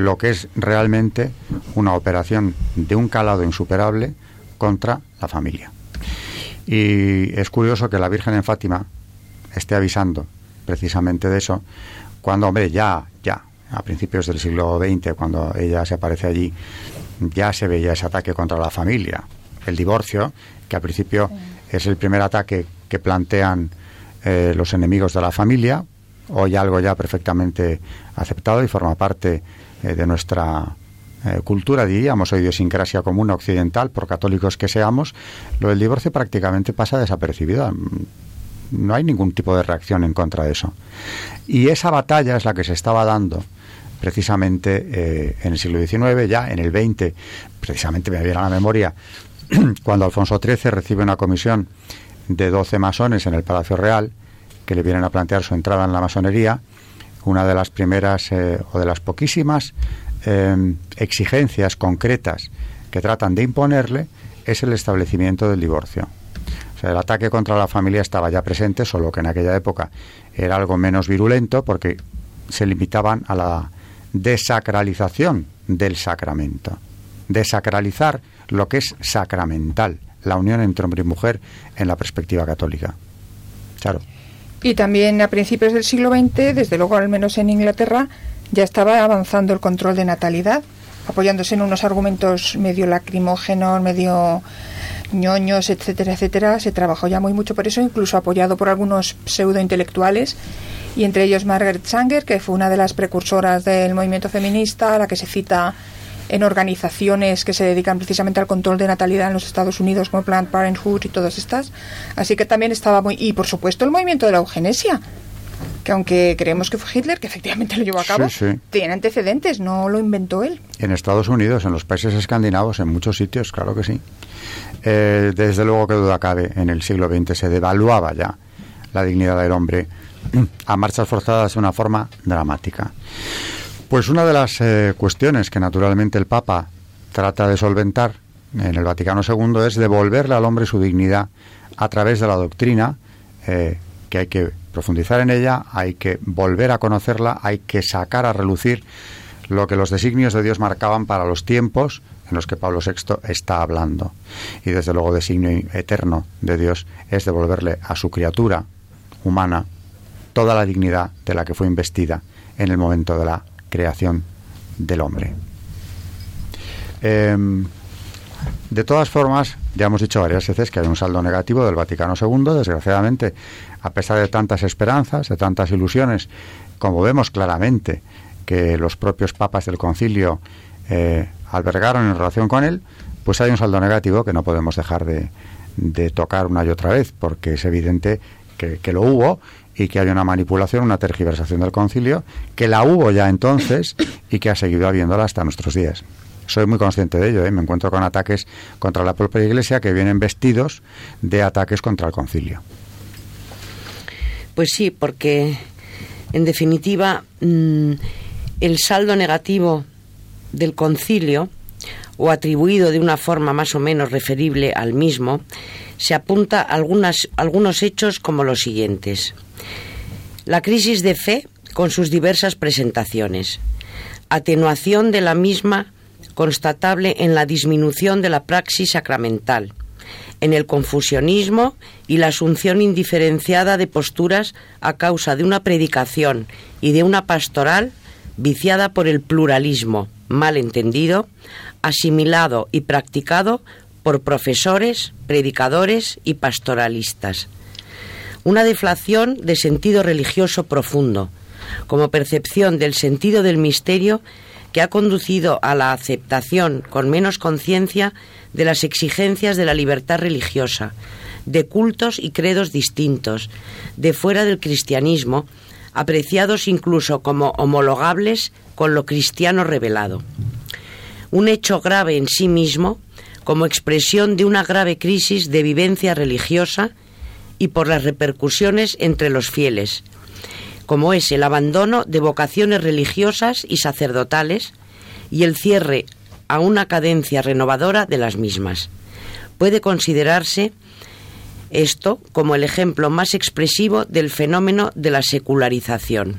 Speaker 1: lo que es realmente una operación de un calado insuperable contra la familia. Y es curioso que la Virgen en Fátima esté avisando precisamente de eso, cuando, hombre, ya, ya, a principios del siglo XX, cuando ella se aparece allí, ya se veía ese ataque contra la familia, el divorcio, que al principio es el primer ataque que plantean eh, los enemigos de la familia, hoy algo ya perfectamente aceptado y forma parte eh, de nuestra eh, cultura, diríamos, o idiosincrasia común occidental, por católicos que seamos, lo del divorcio prácticamente pasa desapercibido. No hay ningún tipo de reacción en contra de eso. Y esa batalla es la que se estaba dando precisamente eh, en el siglo XIX, ya en el XX, precisamente me viene a la memoria, cuando Alfonso XIII recibe una comisión de 12 masones en el Palacio Real, que le vienen a plantear su entrada en la masonería, una de las primeras eh, o de las poquísimas em, exigencias concretas que tratan de imponerle es el establecimiento del divorcio. O sea, el ataque contra la familia estaba ya presente, solo que en aquella época era algo menos virulento porque se limitaban a la desacralización del sacramento. Desacralizar lo que es sacramental, la unión entre hombre y mujer en la perspectiva católica. Claro.
Speaker 2: Y también a principios del siglo XX, desde luego al menos en Inglaterra, ya estaba avanzando el control de natalidad, apoyándose en unos argumentos medio lacrimógenos, medio ñoños, etcétera, etcétera. Se trabajó ya muy mucho por eso, incluso apoyado por algunos pseudointelectuales y entre ellos Margaret Sanger, que fue una de las precursoras del movimiento feminista, la que se cita en organizaciones que se dedican precisamente al control de natalidad en los Estados Unidos, como Planned Parenthood y todas estas. Así que también estaba muy. Y por supuesto, el movimiento de la eugenesia, que aunque creemos que fue Hitler, que efectivamente lo llevó a cabo, tiene antecedentes, no lo inventó él.
Speaker 1: En Estados Unidos, en los países escandinavos, en muchos sitios, claro que sí. Eh, desde luego que duda cabe, en el siglo XX se devaluaba ya la dignidad del hombre a marchas forzadas de una forma dramática. Pues una de las eh, cuestiones que naturalmente el Papa trata de solventar en el Vaticano II es devolverle al hombre su dignidad a través de la doctrina, eh, que hay que profundizar en ella, hay que volver a conocerla, hay que sacar a relucir lo que los designios de Dios marcaban para los tiempos en los que Pablo VI está hablando. Y desde luego designio eterno de Dios es devolverle a su criatura humana toda la dignidad de la que fue investida en el momento de la creación del hombre. Em, de todas formas, ya hemos dicho varias veces que hay un saldo negativo del Vaticano II, desgraciadamente, a pesar de tantas esperanzas, de tantas ilusiones, como vemos claramente que los propios papas del concilio eh, albergaron en relación con él, pues hay un saldo negativo que no podemos dejar de, tocar una y otra vez, porque es evidente que, que lo hubo y que hay una manipulación, una tergiversación del concilio, que la hubo ya entonces y que ha seguido habiéndola hasta nuestros días. Soy muy consciente de ello, ¿eh? me encuentro con ataques contra la propia Iglesia que vienen vestidos de ataques contra el concilio.
Speaker 3: Pues sí, porque en definitiva mm, el saldo negativo del concilio, o atribuido de una forma más o menos referible al mismo, se apunta a algunas, algunos hechos como los siguientes. La crisis de fe con sus diversas presentaciones. Atenuación de la misma constatable en la disminución de la praxis sacramental, en el confusionismo y la asunción indiferenciada de posturas a causa de una predicación y de una pastoral viciada por el pluralismo, mal entendido, asimilado y practicado por profesores, predicadores y pastoralistas. Una deflación de sentido religioso profundo, como percepción del sentido del misterio que ha conducido a la aceptación con menos conciencia de las exigencias de la libertad religiosa, de cultos y credos distintos, de fuera del cristianismo, apreciados incluso como homologables con lo cristiano revelado. Un hecho grave en sí mismo, como expresión de una grave crisis de vivencia religiosa y por las repercusiones entre los fieles, como es el abandono de vocaciones religiosas y sacerdotales y el cierre a una cadencia renovadora de las mismas. Puede considerarse esto como el ejemplo más expresivo del fenómeno de la secularización.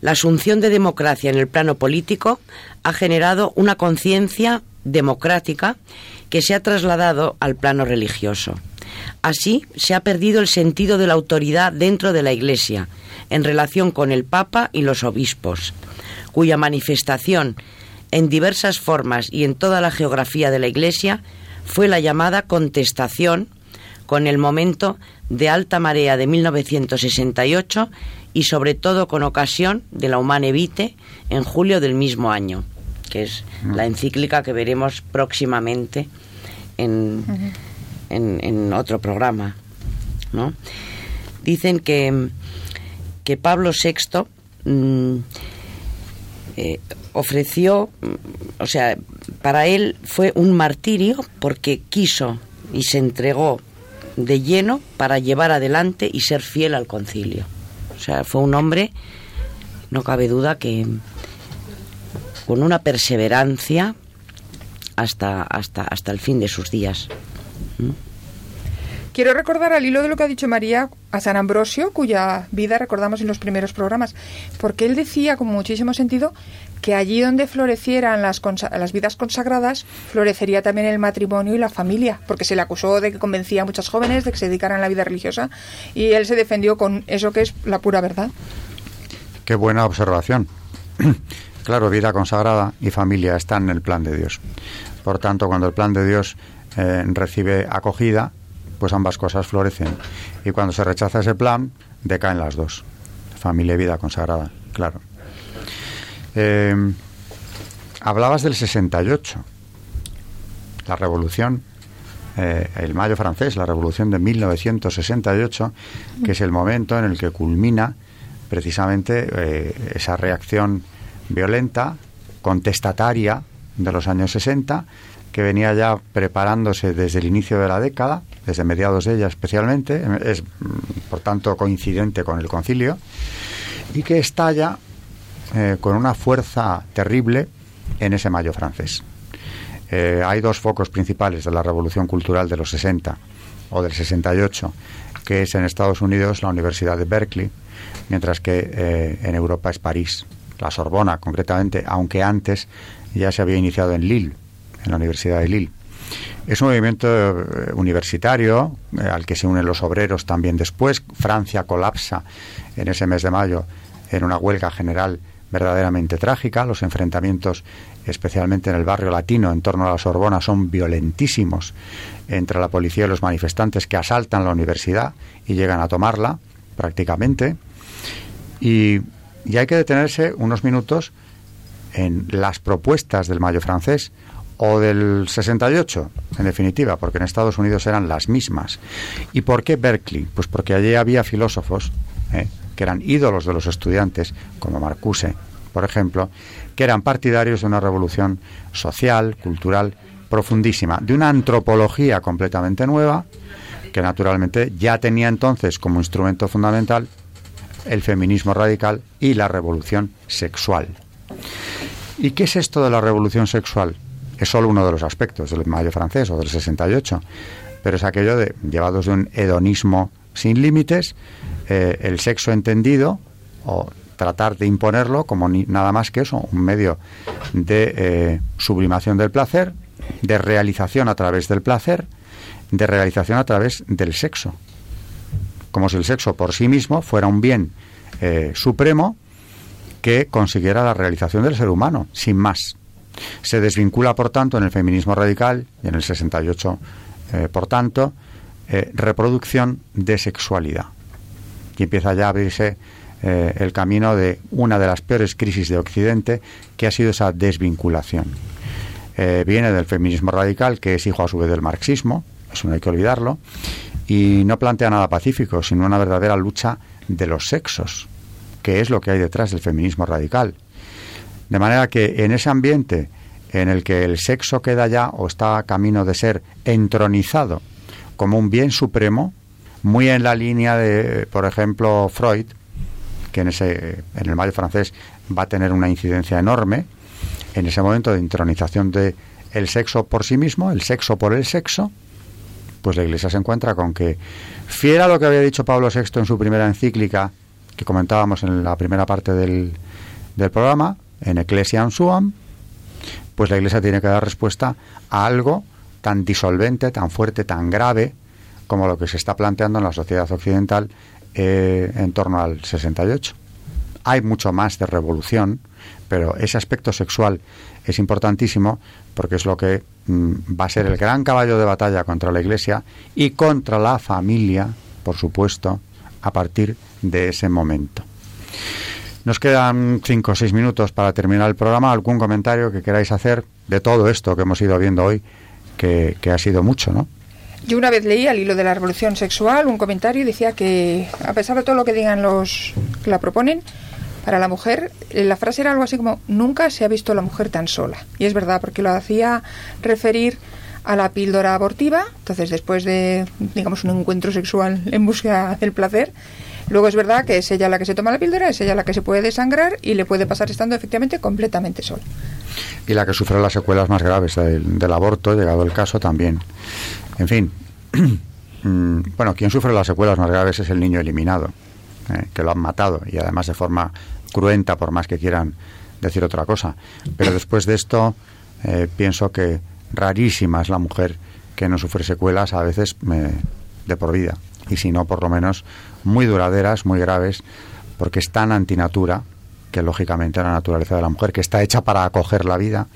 Speaker 3: La asunción de democracia en el plano político ha generado una conciencia democrática que se ha trasladado al plano religioso. Así se ha perdido el sentido de la autoridad dentro de la Iglesia en relación con el Papa y los obispos, cuya manifestación en diversas formas y en toda la geografía de la Iglesia fue la llamada contestación con el momento de alta marea de 1968 y sobre todo con ocasión de la Humane Vitae en julio del mismo año, que es mm. la encíclica que veremos próximamente en, en, otro programa. ¿no? Dicen que, que Pablo VI mm, eh, ofreció, o sea, para él fue un martirio porque quiso y se entregó de lleno para llevar adelante y ser fiel al concilio. O sea, fue un hombre, no cabe duda que con una perseverancia hasta, hasta, hasta el fin de sus días. ¿Mm?
Speaker 2: Quiero recordar al hilo de lo que ha dicho María a San Ambrosio, cuya vida recordamos en los primeros programas, porque él decía con muchísimo sentido que allí donde florecieran las, las vidas consagradas, florecería también el matrimonio y la familia, porque se le acusó de que convencía a muchas jóvenes de que se dedicaran a la vida religiosa y él se defendió con eso que es la pura verdad.
Speaker 1: Qué buena observación. claro, vida consagrada y familia están en el plan de Dios. Por tanto, cuando el plan de Dios eh, recibe acogida, pues ambas cosas florecen. Y cuando se rechaza ese plan, decaen las dos. Familia y vida consagrada, claro. Eh, hablabas del 68, la revolución, eh, el mayo francés, la revolución de 1968, que es el momento en el que culmina precisamente eh, esa reacción violenta, contestataria de los años 60, que venía ya preparándose desde el inicio de la década, desde mediados de ella especialmente, es por tanto coincidente con el concilio, y que estalla eh, con una fuerza terrible en ese mayo francés. Eh, hay dos focos principales de la revolución cultural de los 60 o del 68, que es en Estados Unidos la Universidad de Berkeley, mientras que eh, en Europa es París, la Sorbona concretamente, aunque antes ya se había iniciado en Lille, en la Universidad de Lille. Es un movimiento eh, universitario eh, al que se unen los obreros también después. Francia colapsa en ese mes de mayo en una huelga general verdaderamente trágica. Los enfrentamientos, especialmente en el barrio latino, en torno a la Sorbona, son violentísimos entre la policía y los manifestantes que asaltan la universidad y llegan a tomarla prácticamente. Y, y hay que detenerse unos minutos en las propuestas del Mayo francés o del 68, en definitiva, porque en Estados Unidos eran las mismas. ¿Y por qué Berkeley? Pues porque allí había filósofos ¿eh? que eran ídolos de los estudiantes, como Marcuse, por ejemplo, que eran partidarios de una revolución social, cultural, profundísima, de una antropología completamente nueva, que naturalmente ya tenía entonces como instrumento fundamental el feminismo radical y la revolución sexual. ¿Y qué es esto de la revolución sexual? Es solo uno de los aspectos del Mayo francés o del 68, pero es aquello de, llevados de un hedonismo sin límites, eh, el sexo entendido o tratar de imponerlo como nada más que eso, un medio de eh, sublimación del placer, de realización a través del placer de realización a través del sexo, como si el sexo por sí mismo fuera un bien eh, supremo que consiguiera la realización del ser humano, sin más. Se desvincula, por tanto, en el feminismo radical y en el 68, eh, por tanto, eh, reproducción de sexualidad. Y empieza ya a abrirse eh, el camino de una de las peores crisis de Occidente, que ha sido esa desvinculación. viene del feminismo radical, que es hijo a su vez del marxismo, eso no hay que olvidarlo, y no plantea nada pacífico, sino una verdadera lucha de los sexos, que es lo que hay detrás del feminismo radical. De manera que en ese ambiente en el que el sexo queda ya o está a camino de ser entronizado como un bien supremo, muy en la línea de, por ejemplo, Freud, que en, ese, en el mayo francés va a tener una incidencia enorme, en ese momento de entronización de el sexo por sí mismo, el sexo por el sexo, pues la Iglesia se encuentra con que, fiel a lo que había dicho Pablo VI en su primera encíclica, que comentábamos en la primera parte del, del programa, en Ecclesiam Suam, pues la Iglesia tiene que dar respuesta a algo tan disolvente, tan fuerte, tan grave como lo que se está planteando en la sociedad occidental eh, en torno al 68. Hay mucho más de revolución, pero ese aspecto sexual es importantísimo porque es lo que mm, va a ser el gran caballo de batalla contra la Iglesia y contra la familia, por supuesto, a partir de ese momento. Nos quedan cinco o seis minutos para terminar el programa. ¿Algún comentario que queráis hacer de todo esto que hemos ido viendo hoy, que, ha sido mucho, ¿no?
Speaker 2: Yo una vez leí al hilo de la revolución sexual un comentario y decía que, a pesar de todo lo que digan los que la proponen, para la mujer, eh, la frase era algo así como, nunca se ha visto la mujer tan sola. Y es verdad, porque lo hacía referir a la píldora abortiva, entonces después de, digamos, un encuentro sexual en búsqueda del placer, luego es verdad que es ella la que se toma la píldora, es ella la que se puede desangrar y le puede pasar estando efectivamente completamente sola.
Speaker 1: Y la que sufre las secuelas más graves del, aborto, llegado el caso también. En fin, mm, bueno, quien sufre las secuelas más graves es el niño eliminado, eh, que lo han matado y además de forma cruenta, por más que quieran decir otra cosa. Pero después de esto, eh, pienso que rarísima es la mujer que no sufre secuelas, a veces de por vida, y si no, por lo menos muy duraderas, muy graves, porque es tan antinatura que lógicamente la naturaleza de la mujer, que está hecha para acoger la vida,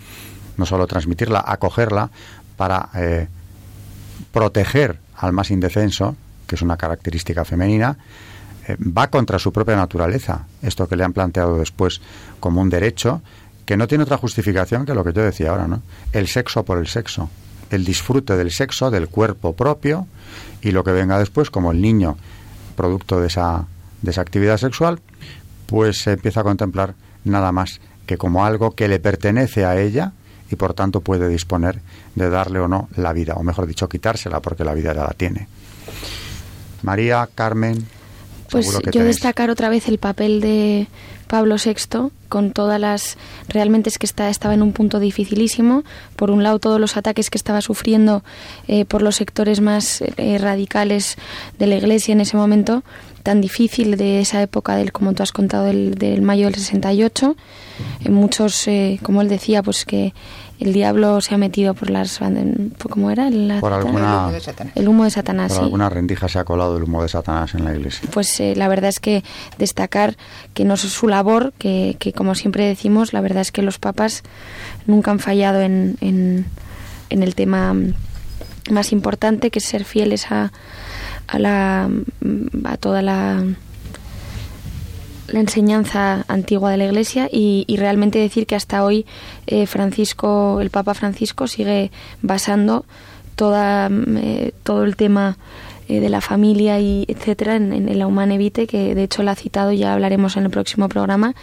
Speaker 1: no solo transmitirla, acogerla, para eh, proteger al más indefenso, que es una característica femenina, eh, va contra su propia naturaleza. Esto que le han planteado después como un derecho, que no tiene otra justificación que lo que yo decía ahora, ¿no? El sexo por el sexo, el disfrute del sexo, del cuerpo propio y lo que venga después, como el niño, producto de esa, de esa actividad sexual, pues se empieza a contemplar nada más que como algo que le pertenece a ella y por tanto puede disponer de darle o no la vida, o mejor dicho, quitársela porque la vida ya la tiene. María, Carmen.
Speaker 4: Pues yo destacar otra vez el papel de Pablo VI con todas las realmente es que está, estaba en un punto dificilísimo. Por un lado todos los ataques que estaba sufriendo eh, por los sectores más eh, radicales de la Iglesia en ese momento tan difícil de esa época del como tú has contado del, del mayo del 68 muchos eh, como él decía pues que el diablo se ha metido por las ¿cómo era?
Speaker 1: por alguna,
Speaker 4: el humo de Satanás.
Speaker 1: Por alguna rendija se ha colado el humo de Satanás en la iglesia.
Speaker 4: Pues eh, la verdad es que destacar que no es su labor, que, que, como siempre decimos, la verdad es que los papas nunca han fallado en, en, en el tema más importante, que es ser fieles a, a, la, a toda la la enseñanza antigua de la Iglesia y, realmente decir que hasta hoy eh, Francisco, el Papa Francisco, sigue basando toda, eh, todo el tema eh, de la familia y etcétera en, la Humane Vitae, que de hecho la ha citado, ya hablaremos en el próximo programa,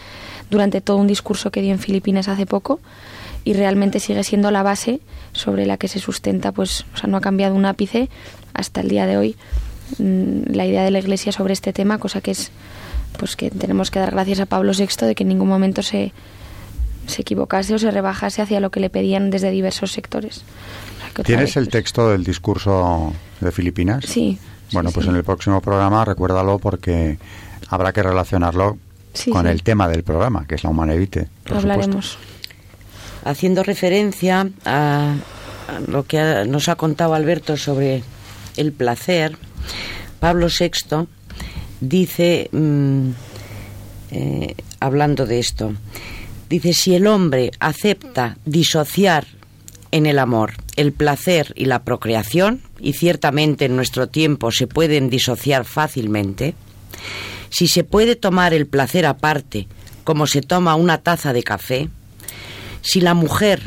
Speaker 4: durante todo un discurso que dio en Filipinas hace poco y realmente sigue siendo la base sobre la que se sustenta, pues, o sea, no ha cambiado un ápice hasta el día de hoy mm, la idea de la Iglesia sobre este tema, cosa que es pues que tenemos que dar gracias a Pablo VI de que en ningún momento se, se equivocase o se rebajase hacia lo que le pedían desde diversos sectores.
Speaker 1: ¿Tienes el pues texto del discurso de Filipinas?
Speaker 4: Sí.
Speaker 1: Bueno, pues en el próximo programa recuérdalo porque habrá que relacionarlo con el tema del programa, que es la humanevite.
Speaker 4: Hablaremos.
Speaker 3: Haciendo referencia a, lo que nos ha contado Alberto sobre el placer, Pablo VI dice, mm, eh, hablando de esto, dice, si el hombre acepta disociar en el amor el placer y la procreación, y ciertamente en nuestro tiempo se pueden disociar fácilmente, si se puede tomar el placer aparte, como se toma una taza de café, si la mujer,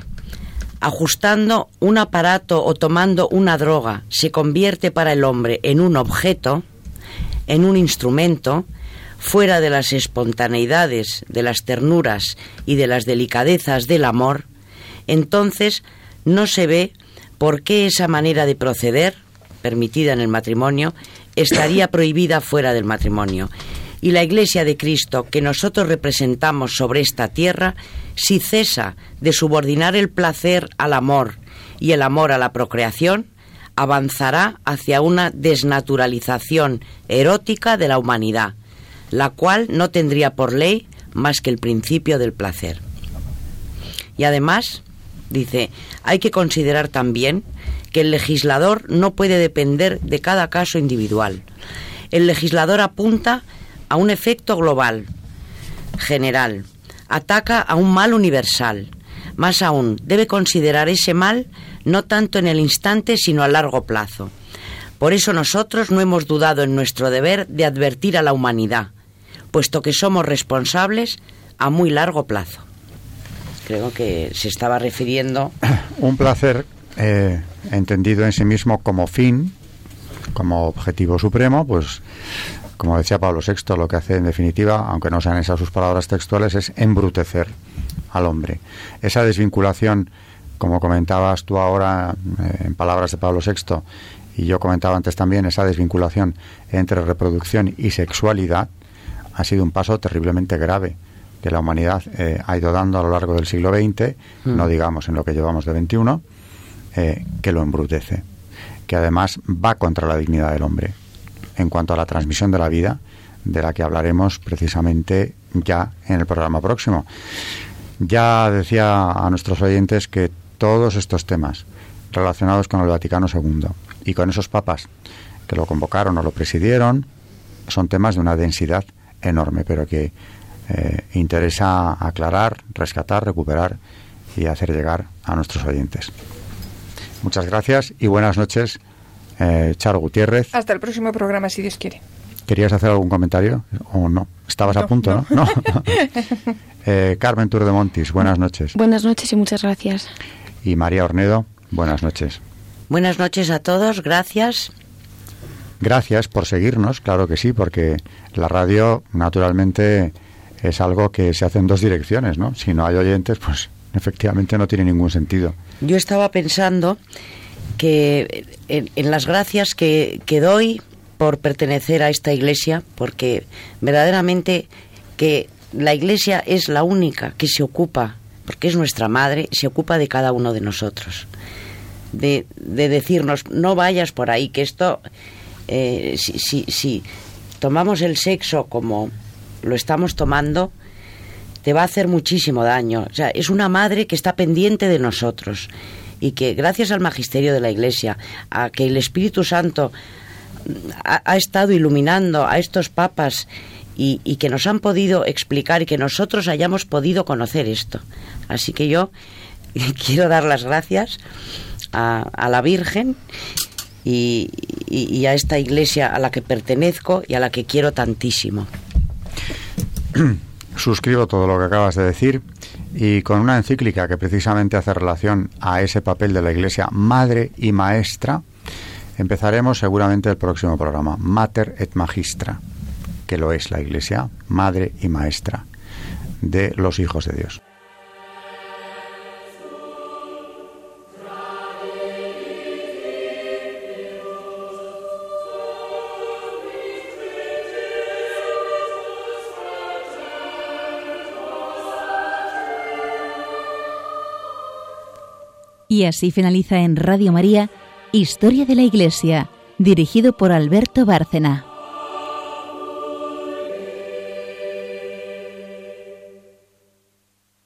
Speaker 3: ajustando un aparato o tomando una droga, se convierte para el hombre en un objeto, en un instrumento, fuera de las espontaneidades, de las ternuras y de las delicadezas del amor, entonces no se ve por qué esa manera de proceder, permitida en el matrimonio, estaría prohibida fuera del matrimonio. Y la Iglesia de Cristo que nosotros representamos sobre esta tierra, si cesa de subordinar el placer al amor y el amor a la procreación, avanzará hacia una desnaturalización erótica de la humanidad, la cual no tendría por ley más que el principio del placer. Y además, dice, hay que considerar también que el legislador no puede depender de cada caso individual. El legislador apunta a un efecto global, general, ataca a un mal universal. Más aún, debe considerar ese mal no tanto en el instante, sino a largo plazo. Por eso nosotros no hemos dudado en nuestro deber de advertir a la humanidad, puesto que somos responsables a muy largo plazo. Creo que se estaba refiriendo.
Speaker 1: Un placer eh, entendido en sí mismo como fin, como objetivo supremo, pues como decía Pablo VI, lo que hace en definitiva, aunque no sean esas sus palabras textuales, es embrutecer al hombre. Esa desvinculación, como comentabas tú ahora eh, en palabras de Pablo VI, y yo comentaba antes también, esa desvinculación entre reproducción y sexualidad, ha sido un paso terriblemente grave que la humanidad eh, ha ido dando a lo largo del siglo XX, mm. no digamos en lo que llevamos de XXI, eh, que lo embrutece, que además va contra la dignidad del hombre en cuanto a la transmisión de la vida, de la que hablaremos precisamente ya en el programa próximo. Ya decía a nuestros oyentes que todos estos temas relacionados con el Vaticano II y con esos papas que lo convocaron o lo presidieron son temas de una densidad enorme, pero que eh, interesa aclarar, rescatar, recuperar y hacer llegar a nuestros oyentes. Muchas gracias y buenas noches eh, Charo Gutiérrez.
Speaker 2: Hasta el próximo programa, si Dios quiere.
Speaker 1: ¿Querías hacer algún comentario o no? Estabas a punto, ¿no? eh, Carmen Tour de Montis, buenas noches.
Speaker 4: Buenas noches y muchas gracias.
Speaker 1: Y María Ornedo, buenas noches.
Speaker 3: Buenas noches a todos, gracias.
Speaker 1: Gracias por seguirnos, claro que sí, porque la radio naturalmente es algo que se hace en dos direcciones, ¿no? Si no hay oyentes, pues efectivamente no tiene ningún sentido.
Speaker 3: Yo estaba pensando que en, las gracias que, que doy por pertenecer a esta iglesia, porque verdaderamente que la iglesia es la única que se ocupa, porque es nuestra madre, se ocupa de cada uno de nosotros. De, de decirnos, no vayas por ahí, que esto, eh, si, tomamos el sexo como lo estamos tomando, te va a hacer muchísimo daño. O sea, es una madre que está pendiente de nosotros y que gracias al magisterio de la Iglesia, a que el Espíritu Santo ha, estado iluminando a estos papas y, que nos han podido explicar y que nosotros hayamos podido conocer esto. Así que yo quiero dar las gracias a, la Virgen y, a esta iglesia a la que pertenezco y a la que quiero tantísimo.
Speaker 1: Suscribo todo lo que acabas de decir y con una encíclica que precisamente hace relación a ese papel de la Iglesia madre y maestra, empezaremos seguramente el próximo programa, Mater et Magistra, que lo es la Iglesia, madre y maestra de los hijos de Dios.
Speaker 5: Y así finaliza en Radio María Historia de la Iglesia, dirigido por Alberto Bárcena.